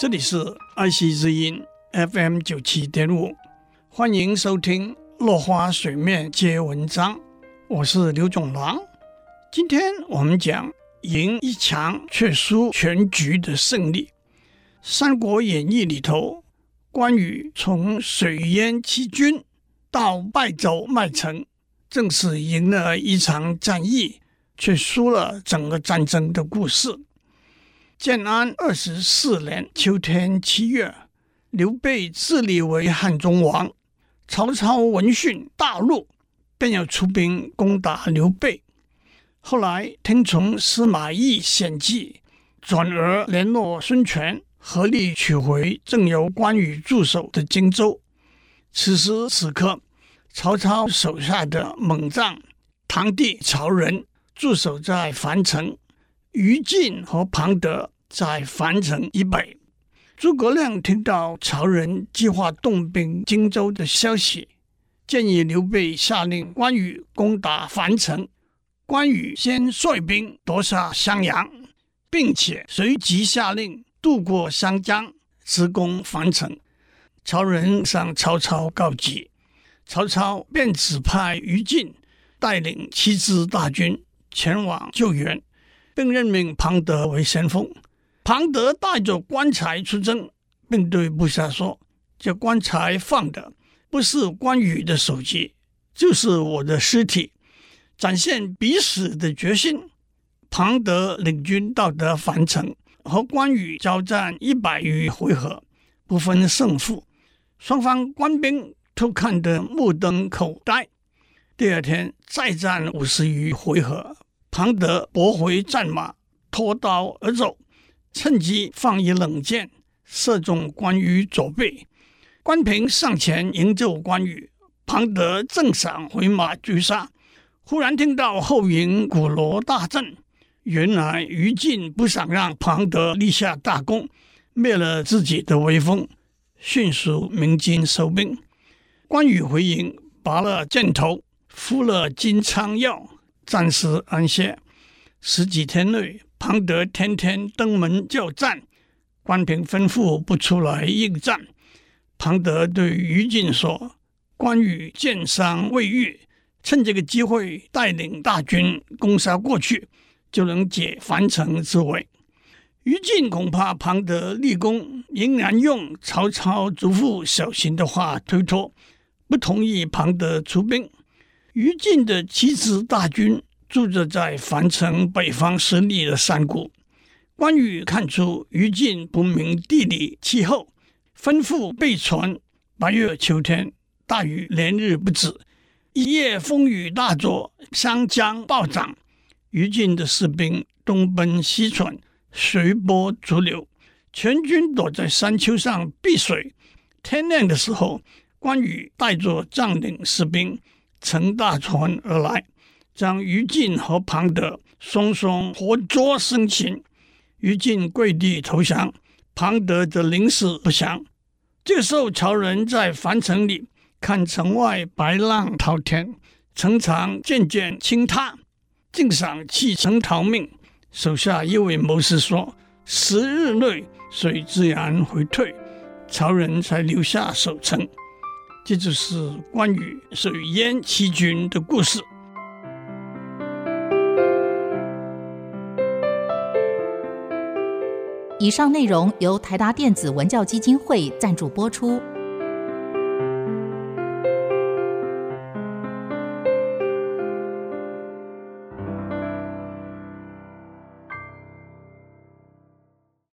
这里是爱惜之音 FM 九七点五，欢迎收听《落花水面皆文章》，我是刘总郎。今天我们讲赢一强却输全局的胜利。《三国演义》里头，关羽从水淹七军到败走麦城，正是赢了一场战役，却输了整个战争的故事。建安二十四年秋天七月，刘备自立为汉中王。曹操闻讯大怒，便要出兵攻打刘备。后来听从司马懿献计，转而联络孙权，合力取回正由关羽驻守的荆州。此时此刻，曹操手下的猛将堂弟曹仁驻守在樊城。于禁和庞德在樊城以北，诸葛亮听到曹仁计划动兵荆州的消息，建议刘备下令关羽攻打樊城。关羽先率兵夺下襄阳，并且随即下令渡过湘江，直攻樊城。曹仁向曹操告急，曹操便指派于禁带领七支大军前往救援。并任命庞德为先锋。庞德带着棺材出征，并对部下说：“这棺材放的不是关羽的首级，就是我的尸体。”展现必死的决心。庞德领军到达樊城，和关羽交战一百余回合，不分胜负。双方官兵都看得目瞪口呆。第二天再战五十余回合。庞德驳回战马，脱刀而走，趁机放一冷箭，射中关羽左背。关平上前营救关羽，庞德正想回马拒杀，忽然听到后营鼓锣大震。原来于禁不想让庞德立下大功，灭了自己的威风，迅速鸣金收兵。关羽回营，拔了箭头，敷了金疮药。暂时安歇。十几天内，庞德天天登门叫战，关平吩咐不出来应战。庞德对于禁说：“关羽箭伤未愈，趁这个机会带领大军攻杀过去，就能解樊城之围。”于禁恐怕庞德立功，仍然用曹操嘱咐小心的话推脱，不同意庞德出兵。于禁的七支大军驻扎在樊城北方十里的山谷。关羽看出于禁不明地理气候，吩咐备船。八月秋天，大雨连日不止，一夜风雨大作，湘江暴涨。于禁的士兵东奔西窜，随波逐流，全军躲在山丘上避水。天亮的时候，关羽带着将领士兵。乘大船而来，将于禁和庞德双双活捉生擒。于禁跪地投降，庞德则临死不降。这时候，曹仁在樊城里看城外白浪滔天，城墙渐渐倾塌，竟想弃城逃命。手下一位谋士说：“十日内水自然回退。”曹仁才留下守城。这就是关羽水淹七军的故事。以上内容由台达电子文教基金会赞助播出。